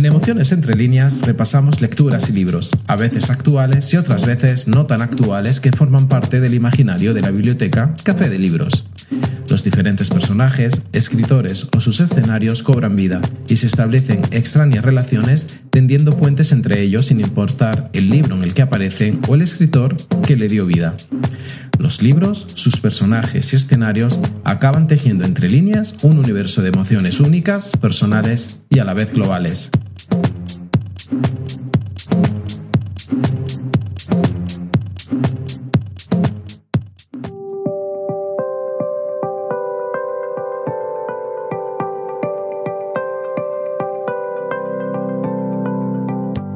En Emociones entre líneas repasamos lecturas y libros, a veces actuales y otras veces no tan actuales que forman parte del imaginario de la biblioteca Café de Libros. Los diferentes personajes, escritores o sus escenarios cobran vida y se establecen extrañas relaciones tendiendo puentes entre ellos sin importar el libro en el que aparecen o el escritor que le dio vida. Los libros, sus personajes y escenarios acaban tejiendo entre líneas un universo de emociones únicas, personales y a la vez globales.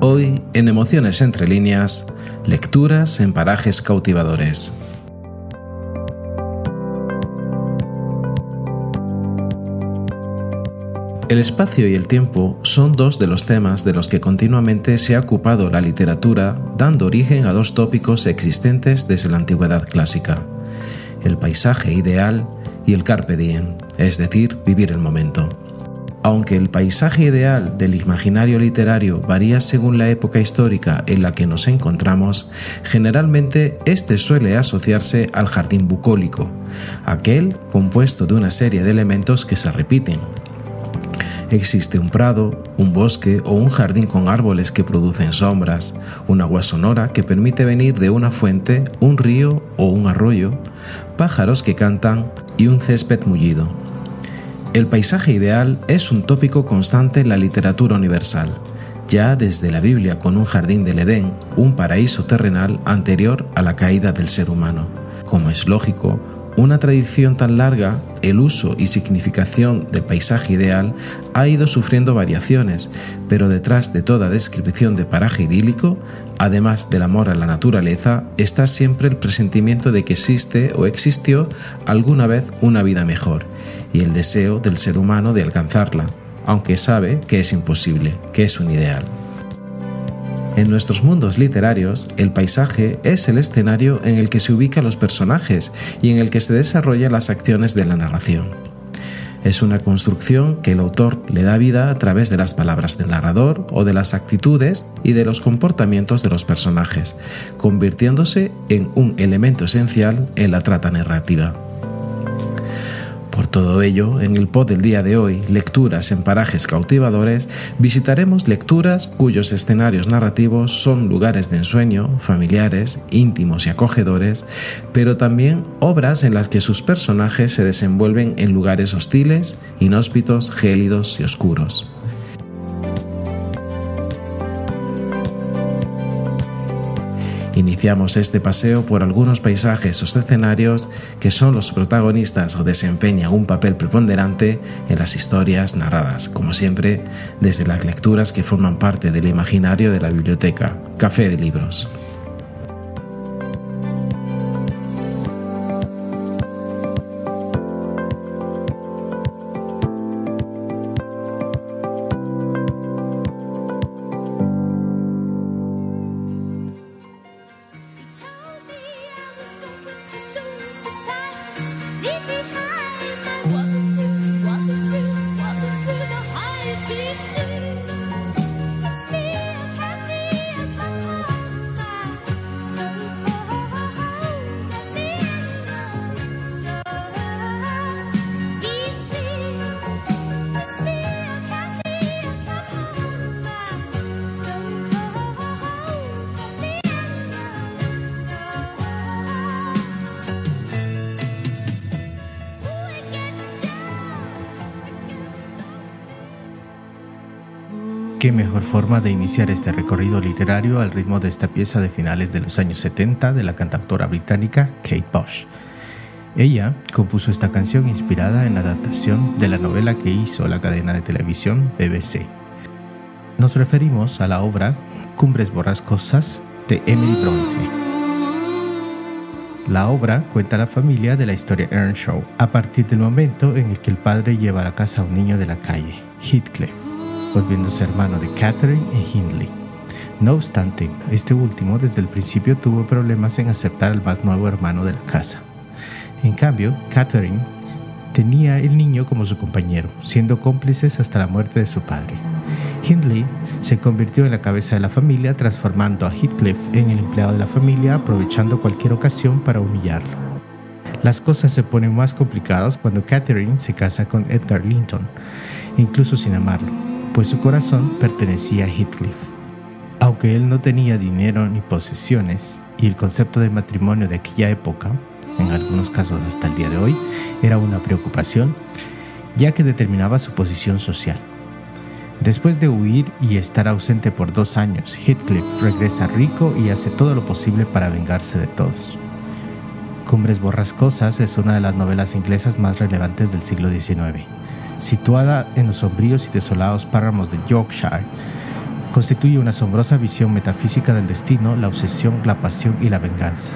Hoy, en Emociones entre líneas, lecturas en parajes cautivadores. El espacio y el tiempo son dos de los temas de los que continuamente se ha ocupado la literatura, dando origen a dos tópicos existentes desde la antigüedad clásica, el paisaje ideal y el carpe diem, es decir, vivir el momento. Aunque el paisaje ideal del imaginario literario varía según la época histórica en la que nos encontramos, generalmente este suele asociarse al jardín bucólico, aquel compuesto de una serie de elementos que se repiten, Existe un prado, un bosque o un jardín con árboles que producen sombras, un agua sonora que permite venir de una fuente, un río o un arroyo, pájaros que cantan y un césped mullido. El paisaje ideal es un tópico constante en la literatura universal, ya desde la Biblia con un jardín del Edén, un paraíso terrenal anterior a la caída del ser humano. Como es lógico, una tradición tan larga, el uso y significación del paisaje ideal ha ido sufriendo variaciones, pero detrás de toda descripción de paraje idílico, además del amor a la naturaleza, está siempre el presentimiento de que existe o existió alguna vez una vida mejor, y el deseo del ser humano de alcanzarla, aunque sabe que es imposible, que es un ideal. En nuestros mundos literarios, el paisaje es el escenario en el que se ubican los personajes y en el que se desarrollan las acciones de la narración. Es una construcción que el autor le da vida a través de las palabras del narrador o de las actitudes y de los comportamientos de los personajes, convirtiéndose en un elemento esencial en la trata narrativa. Por todo ello, en el pod del día de hoy, Lecturas en parajes cautivadores, visitaremos lecturas cuyos escenarios narrativos son lugares de ensueño, familiares, íntimos y acogedores, pero también obras en las que sus personajes se desenvuelven en lugares hostiles, inhóspitos, gélidos y oscuros. Iniciamos este paseo por algunos paisajes o escenarios que son los protagonistas o desempeñan un papel preponderante en las historias narradas, como siempre, desde las lecturas que forman parte del imaginario de la biblioteca, Café de Libros. Qué mejor forma de iniciar este recorrido literario al ritmo de esta pieza de finales de los años 70 de la cantautora británica Kate Bush. Ella compuso esta canción inspirada en la adaptación de la novela que hizo la cadena de televisión BBC. Nos referimos a la obra Cumbres Borrascosas de Emily Bronte. La obra cuenta la familia de la historia Earnshaw a partir del momento en el que el padre lleva a la casa a un niño de la calle, Heathcliff volviéndose hermano de Catherine y Hindley. No obstante, este último desde el principio tuvo problemas en aceptar al más nuevo hermano de la casa. En cambio, Catherine tenía el niño como su compañero, siendo cómplices hasta la muerte de su padre. Hindley se convirtió en la cabeza de la familia, transformando a Heathcliff en el empleado de la familia, aprovechando cualquier ocasión para humillarlo. Las cosas se ponen más complicadas cuando Catherine se casa con Edgar Linton, incluso sin amarlo, pues su corazón pertenecía a Heathcliff. Aunque él no tenía dinero ni posesiones, y el concepto de matrimonio de aquella época, en algunos casos hasta el día de hoy, era una preocupación, ya que determinaba su posición social. Después de huir y estar ausente por dos años, Heathcliff regresa rico y hace todo lo posible para vengarse de todos. Cumbres Borrascosas es una de las novelas inglesas más relevantes del siglo XIX. Situada en los sombríos y desolados páramos de Yorkshire, constituye una asombrosa visión metafísica del destino, la obsesión, la pasión y la venganza.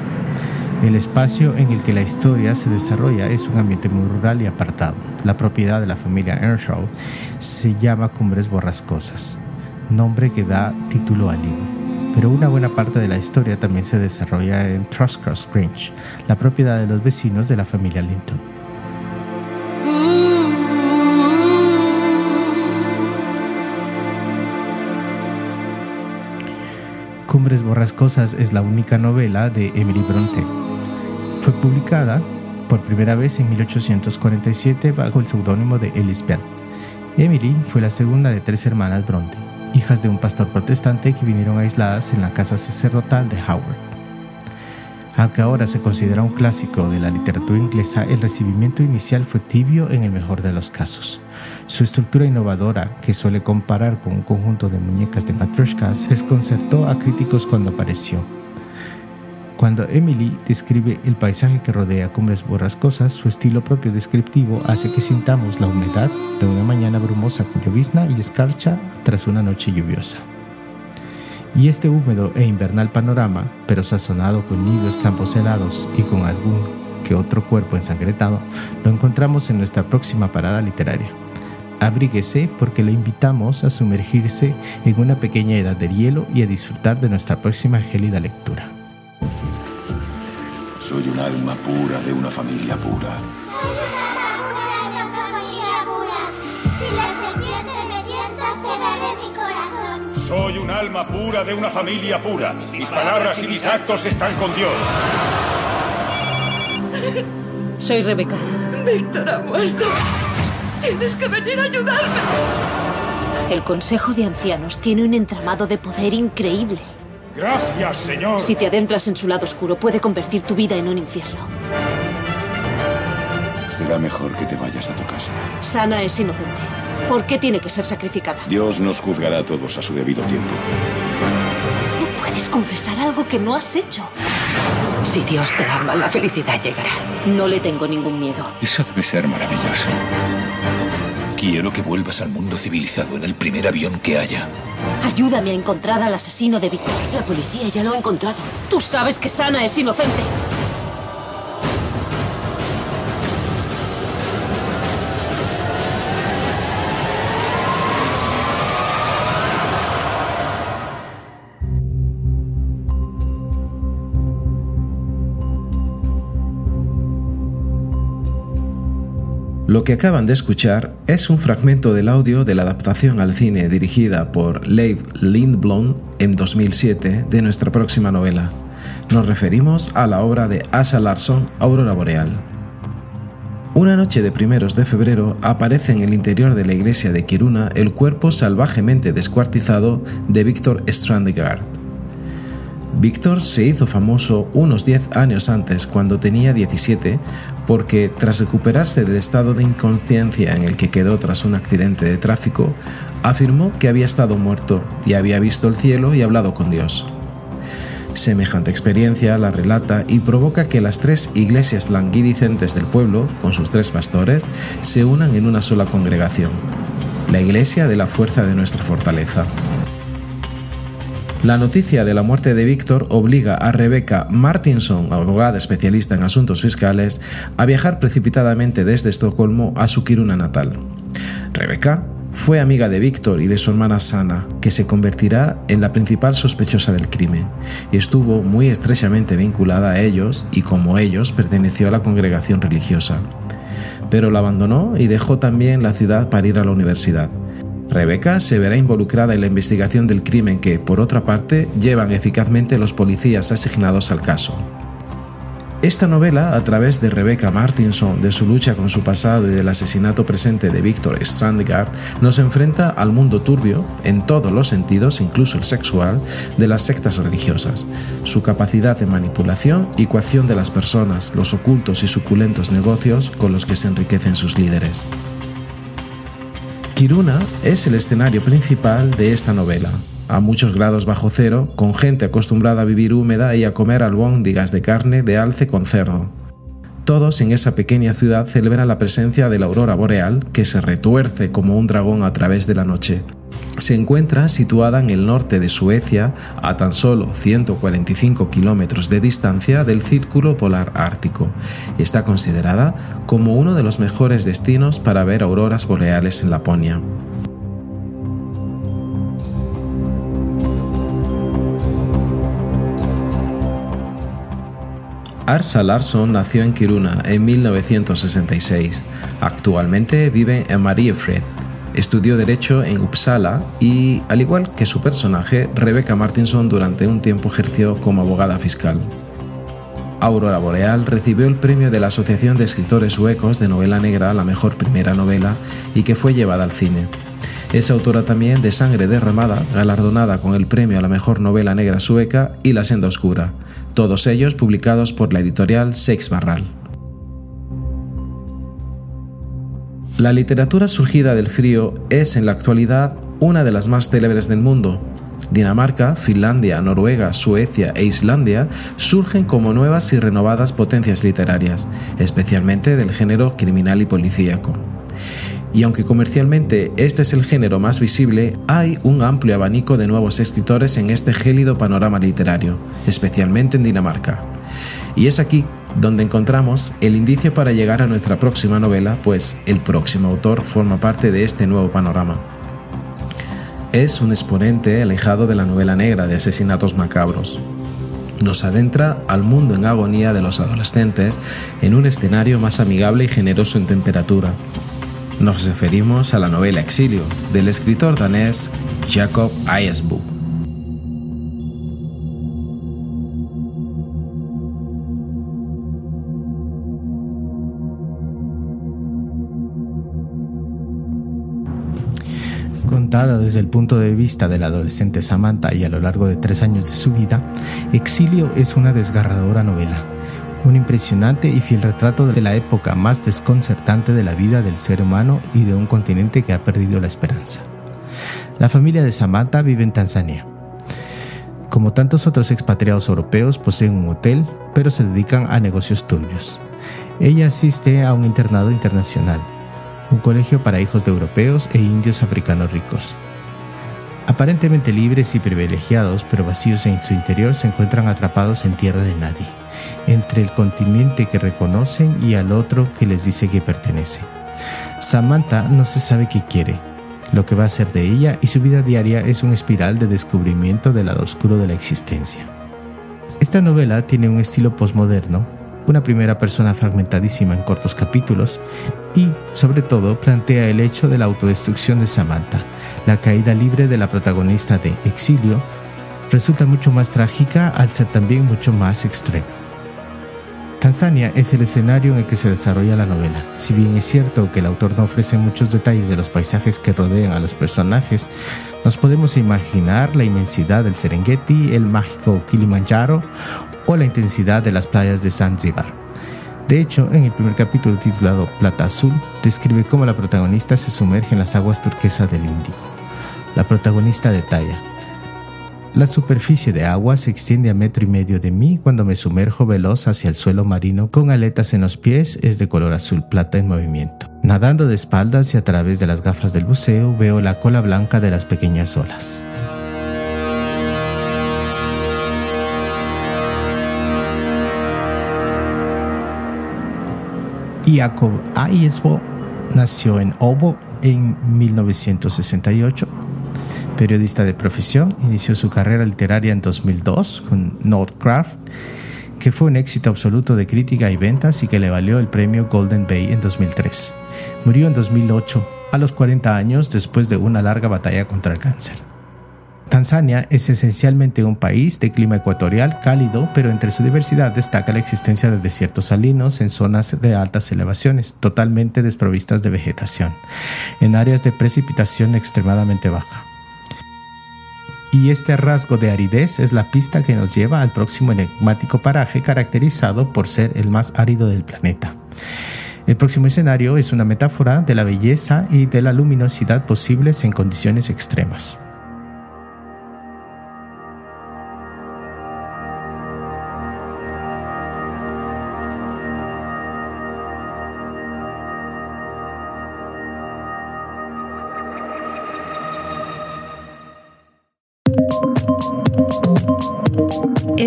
El espacio en el que la historia se desarrolla es un ambiente muy rural y apartado. La propiedad de la familia Earnshaw se llama Cumbres Borrascosas, nombre que da título al libro. Pero una buena parte de la historia también se desarrolla en Truscross Grange, la propiedad de los vecinos de la familia Linton. Cumbres Borrascosas es la única novela de Emily Bronte fue publicada por primera vez en 1847 bajo el seudónimo de Elizabeth. Emily fue la segunda de tres hermanas Bronte, hijas de un pastor protestante que vinieron aisladas en la casa sacerdotal de Howard. Aunque ahora se considera un clásico de la literatura inglesa, el recibimiento inicial fue tibio en el mejor de los casos. Su estructura innovadora, que suele comparar con un conjunto de muñecas de matryoshkas, desconcertó a críticos cuando apareció cuando Emily describe el paisaje que rodea Cumbres Borrascosas, su estilo propio descriptivo hace que sintamos la humedad de una mañana brumosa con llovizna y escarcha tras una noche lluviosa. Y este húmedo e invernal panorama, pero sazonado con nidos campos helados y con algún que otro cuerpo ensangretado, lo encontramos en nuestra próxima parada literaria. Abríguese porque le invitamos a sumergirse en una pequeña edad de hielo y a disfrutar de nuestra próxima gélida lectura. Soy un alma pura de una familia pura Soy un alma pura de una familia pura. Mis palabras y mis actos están con Dios. Soy Rebeca. Víctor ha muerto. Tienes que venir a ayudarme. El Consejo de Ancianos tiene un entramado de poder increíble. Gracias, Señor. Si te adentras en su lado oscuro, puede convertir tu vida en un infierno. Será mejor que te vayas a tu casa. Sana es inocente. ¿Por qué tiene que ser sacrificada? Dios nos juzgará a todos a su debido tiempo. No puedes confesar algo que no has hecho. Si Dios te ama, la felicidad llegará. No le tengo ningún miedo. Eso debe ser maravilloso. Quiero que vuelvas al mundo civilizado en el primer avión que haya. Ayúdame a encontrar al asesino de Víctor. La policía ya lo ha encontrado. Tú sabes que Sana es inocente. Lo que acaban de escuchar es un fragmento del audio de la adaptación al cine dirigida por Leif Lindblom en 2007 de nuestra próxima novela. Nos referimos a la obra de Asa Larsson, Aurora Boreal. Una noche de primeros de febrero aparece en el interior de la iglesia de Kiruna el cuerpo salvajemente descuartizado de Víctor Strandegaard. Víctor se hizo famoso unos 10 años antes, cuando tenía 17, porque tras recuperarse del estado de inconsciencia en el que quedó tras un accidente de tráfico, afirmó que había estado muerto y había visto el cielo y hablado con Dios. Semejante experiencia la relata y provoca que las tres iglesias languidicentes del pueblo, con sus tres pastores, se unan en una sola congregación, la iglesia de la fuerza de nuestra fortaleza. La noticia de la muerte de Víctor obliga a Rebecca Martinson, abogada especialista en asuntos fiscales, a viajar precipitadamente desde Estocolmo a su Kiruna natal. Rebecca fue amiga de Víctor y de su hermana Sana, que se convertirá en la principal sospechosa del crimen, y estuvo muy estrechamente vinculada a ellos y como ellos perteneció a la congregación religiosa. Pero la abandonó y dejó también la ciudad para ir a la universidad. Rebeca se verá involucrada en la investigación del crimen que, por otra parte, llevan eficazmente los policías asignados al caso. Esta novela, a través de Rebecca Martinson, de su lucha con su pasado y del asesinato presente de Victor Strandgard, nos enfrenta al mundo turbio, en todos los sentidos, incluso el sexual, de las sectas religiosas, su capacidad de manipulación y coacción de las personas, los ocultos y suculentos negocios con los que se enriquecen sus líderes. Kiruna es el escenario principal de esta novela, a muchos grados bajo cero, con gente acostumbrada a vivir húmeda y a comer albóndigas de carne de alce con cerdo. Todos en esa pequeña ciudad celebran la presencia de la aurora boreal que se retuerce como un dragón a través de la noche. Se encuentra situada en el norte de Suecia, a tan solo 145 kilómetros de distancia del Círculo Polar Ártico. Está considerada como uno de los mejores destinos para ver auroras boreales en Laponia. Arsa Larsson nació en Kiruna en 1966. Actualmente vive en Mariefred. Estudió Derecho en Uppsala y, al igual que su personaje, Rebecca Martinson durante un tiempo ejerció como abogada fiscal. Aurora Boreal recibió el premio de la Asociación de Escritores Suecos de Novela Negra a la mejor primera novela y que fue llevada al cine. Es autora también de Sangre Derramada, galardonada con el premio a la mejor novela negra sueca y La Senda Oscura, todos ellos publicados por la editorial Sex Barral. La literatura surgida del frío es en la actualidad una de las más célebres del mundo. Dinamarca, Finlandia, Noruega, Suecia e Islandia surgen como nuevas y renovadas potencias literarias, especialmente del género criminal y policíaco. Y aunque comercialmente este es el género más visible, hay un amplio abanico de nuevos escritores en este gélido panorama literario, especialmente en Dinamarca. Y es aquí donde encontramos el indicio para llegar a nuestra próxima novela, pues el próximo autor forma parte de este nuevo panorama. Es un exponente alejado de la novela negra de asesinatos macabros. Nos adentra al mundo en agonía de los adolescentes en un escenario más amigable y generoso en temperatura, nos referimos a la novela Exilio del escritor danés Jacob Ayesbu. Contada desde el punto de vista de la adolescente Samantha y a lo largo de tres años de su vida, Exilio es una desgarradora novela un impresionante y fiel retrato de la época más desconcertante de la vida del ser humano y de un continente que ha perdido la esperanza. La familia de Samantha vive en Tanzania. Como tantos otros expatriados europeos, poseen un hotel, pero se dedican a negocios turbios. Ella asiste a un internado internacional, un colegio para hijos de europeos e indios africanos ricos. Aparentemente libres y privilegiados, pero vacíos en su interior, se encuentran atrapados en tierra de nadie entre el continente que reconocen y al otro que les dice que pertenece. Samantha no se sabe qué quiere, lo que va a ser de ella y su vida diaria es un espiral de descubrimiento del lado oscuro de la existencia. Esta novela tiene un estilo postmoderno, una primera persona fragmentadísima en cortos capítulos y, sobre todo, plantea el hecho de la autodestrucción de Samantha, la caída libre de la protagonista de Exilio, resulta mucho más trágica al ser también mucho más extrema. Tanzania es el escenario en el que se desarrolla la novela. Si bien es cierto que el autor no ofrece muchos detalles de los paisajes que rodean a los personajes, nos podemos imaginar la inmensidad del Serengeti, el mágico Kilimanjaro o la intensidad de las playas de Zanzíbar. De hecho, en el primer capítulo titulado Plata Azul, describe cómo la protagonista se sumerge en las aguas turquesas del Índico. La protagonista detalla, la superficie de agua se extiende a metro y medio de mí cuando me sumerjo veloz hacia el suelo marino con aletas en los pies, es de color azul plata en movimiento. Nadando de espaldas y a través de las gafas del buceo veo la cola blanca de las pequeñas olas. Jacob Ayesbo nació en Obo en 1968 periodista de profesión, inició su carrera literaria en 2002 con Nordcraft, que fue un éxito absoluto de crítica y ventas y que le valió el premio Golden Bay en 2003. Murió en 2008 a los 40 años después de una larga batalla contra el cáncer. Tanzania es esencialmente un país de clima ecuatorial cálido, pero entre su diversidad destaca la existencia de desiertos salinos en zonas de altas elevaciones, totalmente desprovistas de vegetación, en áreas de precipitación extremadamente baja. Y este rasgo de aridez es la pista que nos lleva al próximo enigmático paraje caracterizado por ser el más árido del planeta. El próximo escenario es una metáfora de la belleza y de la luminosidad posibles en condiciones extremas.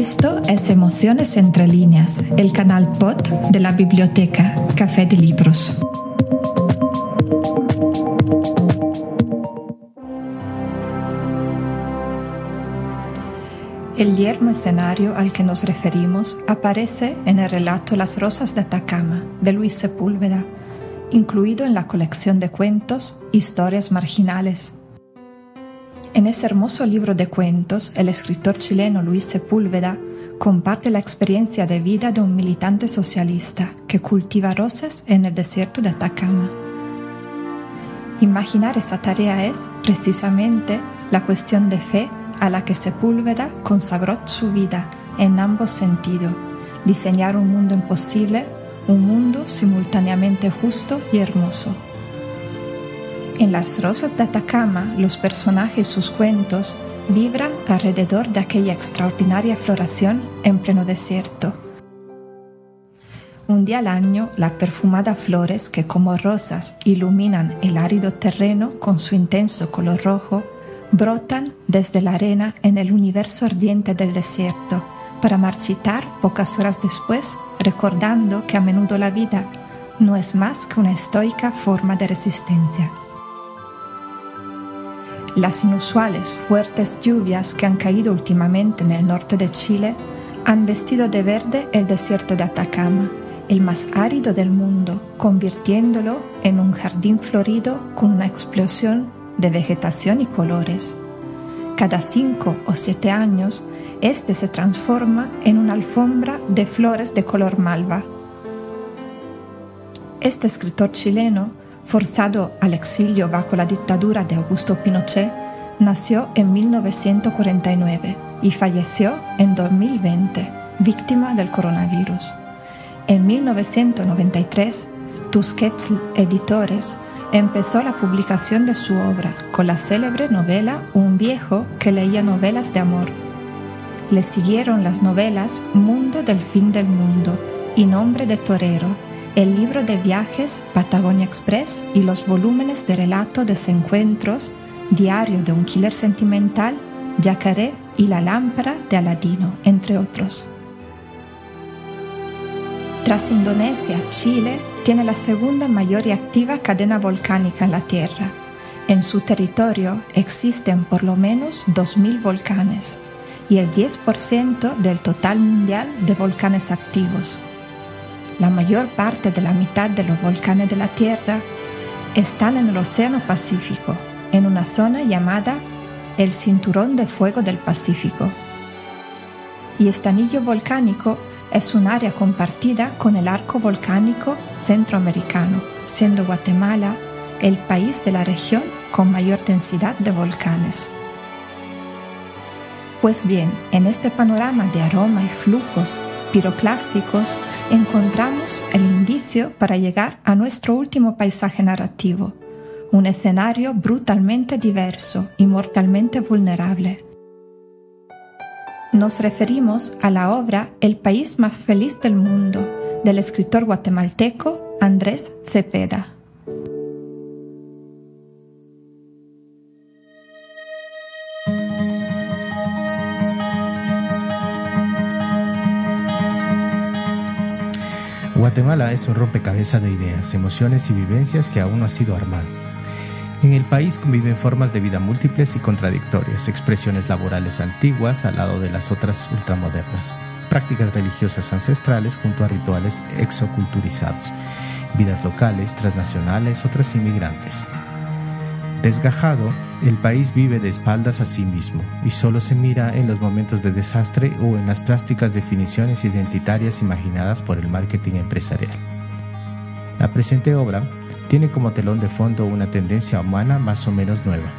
Esto es Emociones entre líneas, el canal pod de la biblioteca Café de Libros. El yermo escenario al que nos referimos aparece en el relato Las Rosas de Atacama de Luis Sepúlveda, incluido en la colección de cuentos Historias Marginales en ese hermoso libro de cuentos, el escritor chileno Luis Sepúlveda comparte la experiencia de vida de un militante socialista que cultiva rosas en el desierto de Atacama. Imaginar esa tarea es, precisamente, la cuestión de fe a la que Sepúlveda consagró su vida en ambos sentidos, diseñar un mundo imposible, un mundo simultáneamente justo y hermoso. En Las Rosas de Atacama, los personajes y sus cuentos vibran alrededor de aquella extraordinaria floración en pleno desierto. Un día al año, las perfumadas flores que como rosas iluminan el árido terreno con su intenso color rojo, brotan desde la arena en el universo ardiente del desierto para marchitar pocas horas después, recordando que a menudo la vida no es más que una estoica forma de resistencia. Las inusuales fuertes lluvias que han caído últimamente en el norte de Chile han vestido de verde el desierto de Atacama, el más árido del mundo, convirtiéndolo en un jardín florido con una explosión de vegetación y colores. Cada cinco o siete años, este se transforma en una alfombra de flores de color malva. Este escritor chileno forzado al exilio bajo la dictadura de Augusto Pinochet, nació en 1949 y falleció en 2020, víctima del coronavirus. En 1993, Tusquets Editores empezó la publicación de su obra con la célebre novela Un viejo que leía novelas de amor. Le siguieron las novelas Mundo del fin del mundo y Nombre de torero, el libro de viajes Patagonia Express y los volúmenes de relato de desencuentros, Diario de un killer sentimental, Yacaré y La lámpara de Aladino, entre otros. Tras Indonesia, Chile tiene la segunda mayor y activa cadena volcánica en la Tierra. En su territorio existen por lo menos 2.000 volcanes y el 10% del total mundial de volcanes activos la mayor parte de la mitad de los volcanes de la Tierra están en el Océano Pacífico, en una zona llamada el Cinturón de Fuego del Pacífico. Y este anillo volcánico es un área compartida con el arco volcánico centroamericano, siendo Guatemala el país de la región con mayor densidad de volcanes. Pues bien, en este panorama de aroma y flujos piroclásticos, encontramos el indicio para llegar a nuestro último paisaje narrativo, un escenario brutalmente diverso y mortalmente vulnerable. Nos referimos a la obra El país más feliz del mundo del escritor guatemalteco Andrés Cepeda. Guatemala es un rompecabezas de ideas, emociones y vivencias que aún no ha sido armado. En el país conviven formas de vida múltiples y contradictorias, expresiones laborales antiguas al lado de las otras ultramodernas, prácticas religiosas ancestrales junto a rituales exoculturizados, vidas locales, transnacionales, otras inmigrantes. Desgajado, el país vive de espaldas a sí mismo y solo se mira en los momentos de desastre o en las plásticas definiciones identitarias imaginadas por el marketing empresarial. La presente obra tiene como telón de fondo una tendencia humana más o menos nueva,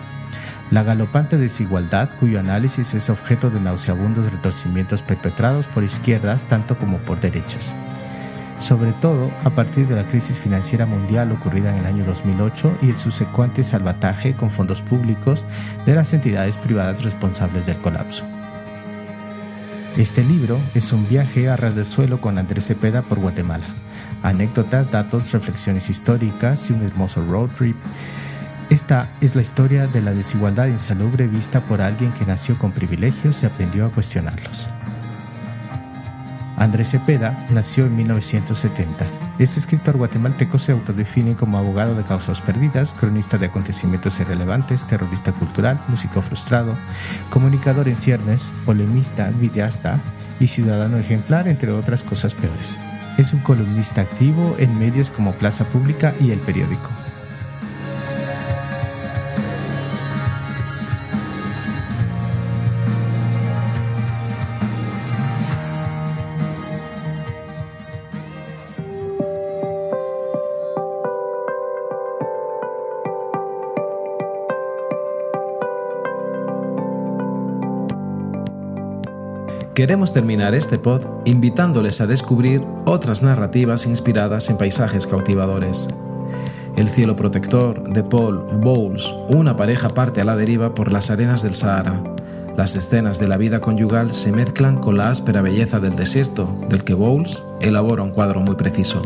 la galopante desigualdad cuyo análisis es objeto de nauseabundos retorcimientos perpetrados por izquierdas tanto como por derechas sobre todo a partir de la crisis financiera mundial ocurrida en el año 2008 y el subsecuente salvataje con fondos públicos de las entidades privadas responsables del colapso. Este libro es un viaje a ras de suelo con Andrés Cepeda por Guatemala. Anécdotas, datos, reflexiones históricas y un hermoso road trip. Esta es la historia de la desigualdad insalubre vista por alguien que nació con privilegios y aprendió a cuestionarlos. Andrés Cepeda nació en 1970. Este escritor guatemalteco se autodefine como abogado de causas perdidas, cronista de acontecimientos irrelevantes, terrorista cultural, músico frustrado, comunicador en ciernes, polemista, videasta y ciudadano ejemplar, entre otras cosas peores. Es un columnista activo en medios como Plaza Pública y El Periódico. Queremos terminar este pod invitándoles a descubrir otras narrativas inspiradas en paisajes cautivadores. El cielo protector de Paul Bowles, una pareja parte a la deriva por las arenas del Sahara. Las escenas de la vida conyugal se mezclan con la áspera belleza del desierto, del que Bowles elabora un cuadro muy preciso.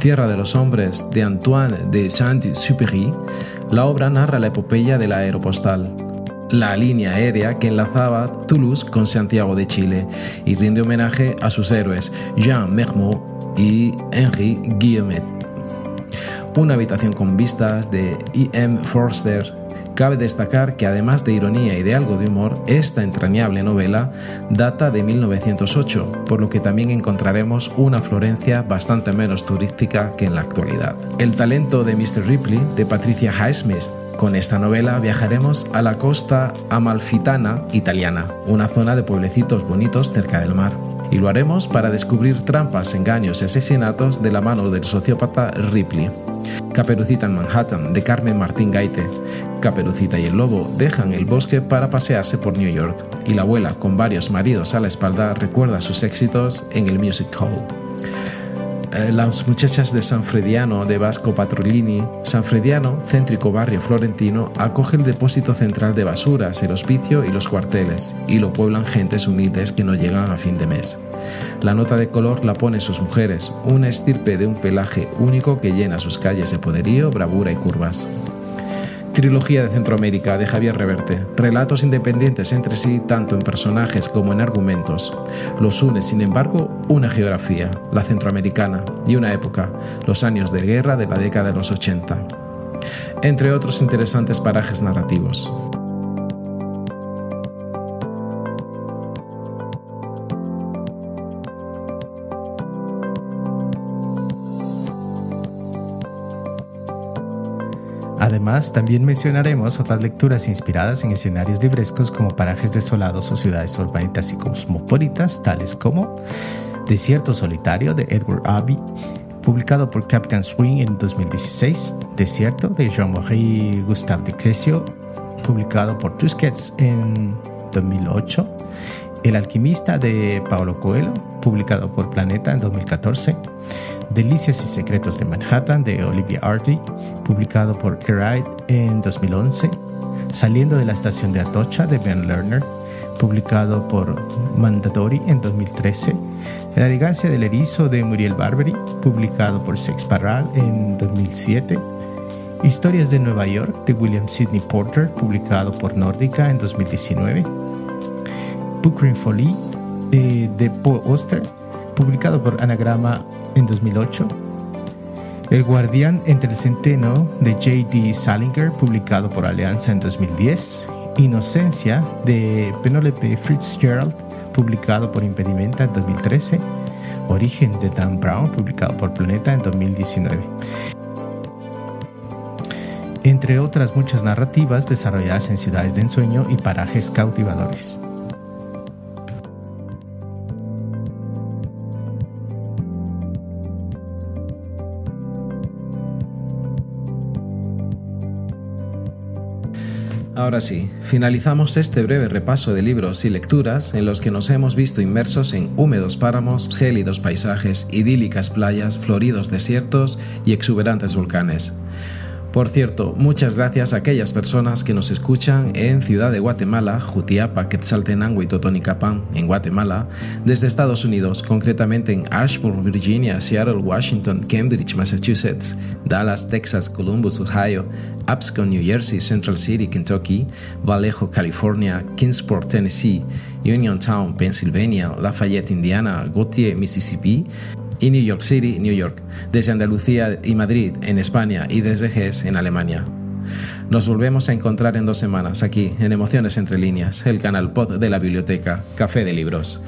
Tierra de los Hombres de Antoine de Saint-Supéry, la obra narra la epopeya de la aeropostal, la línea aérea que enlazaba Toulouse con Santiago de Chile y rinde homenaje a sus héroes Jean Mermot y Henri Guillemet. Una habitación con vistas de E.M. Forster. Cabe destacar que además de ironía y de algo de humor, esta entrañable novela data de 1908, por lo que también encontraremos una Florencia bastante menos turística que en la actualidad. El talento de Mr. Ripley, de Patricia Highsmith, con esta novela viajaremos a la costa amalfitana italiana, una zona de pueblecitos bonitos cerca del mar. Y lo haremos para descubrir trampas, engaños y asesinatos de la mano del sociópata Ripley. Caperucita en Manhattan, de Carmen Martín Gaite. Caperucita y el lobo dejan el bosque para pasearse por New York. Y la abuela, con varios maridos a la espalda, recuerda sus éxitos en el Music Hall. Eh, las muchachas de San Frediano de Vasco Patrolini, San Frediano, céntrico barrio florentino, acoge el depósito central de basuras, el hospicio y los cuarteles, y lo pueblan gentes humildes que no llegan a fin de mes. La nota de color la ponen sus mujeres, una estirpe de un pelaje único que llena sus calles de poderío, bravura y curvas. Trilogía de Centroamérica de Javier Reverte. Relatos independientes entre sí tanto en personajes como en argumentos. Los une, sin embargo, una geografía, la centroamericana, y una época, los años de guerra de la década de los 80. Entre otros interesantes parajes narrativos. Además, también mencionaremos otras lecturas inspiradas en escenarios librescos como parajes desolados o ciudades urbanitas y cosmopolitas, tales como Desierto Solitario de Edward Abbey, publicado por Captain Swing en 2016, Desierto de Jean-Marie Gustave de Crescio, publicado por Tusquets en 2008, El alquimista de Paulo Coelho, publicado por Planeta en 2014, Delicias y Secretos de Manhattan de Olivia Hardy, publicado por Eride en 2011, Saliendo de la estación de Atocha de Ben Lerner, publicado por Mandadori en 2013, La elegancia del erizo de Muriel Barberi, publicado por Sex Parral en 2007, Historias de Nueva York de William Sidney Porter, publicado por Nordica en 2019, Book Green Folly de Paul Oster, publicado por Anagrama en 2008. El Guardián entre el Centeno de J.D. Salinger, publicado por Alianza en 2010. Inocencia de Penelope Fitzgerald, publicado por Impedimenta en 2013. Origen de Dan Brown, publicado por Planeta en 2019. entre otras muchas narrativas desarrolladas en ciudades de ensueño y parajes cautivadores. Ahora sí, finalizamos este breve repaso de libros y lecturas en los que nos hemos visto inmersos en húmedos páramos, gélidos paisajes, idílicas playas, floridos desiertos y exuberantes volcanes. Por cierto, muchas gracias a aquellas personas que nos escuchan en Ciudad de Guatemala, Jutiapa, Quetzaltenango y Totonicapán, en Guatemala, desde Estados Unidos, concretamente en Ashburn, Virginia, Seattle, Washington, Cambridge, Massachusetts, Dallas, Texas, Columbus, Ohio, Abscon, New Jersey, Central City, Kentucky, Vallejo, California, Kingsport, Tennessee, Uniontown, Pennsylvania, Lafayette, Indiana, Gautier, Mississippi, y New York City, New York, desde Andalucía y Madrid, en España, y desde Hesse, en Alemania. Nos volvemos a encontrar en dos semanas aquí, en Emociones entre líneas, el canal pod de la biblioteca Café de Libros.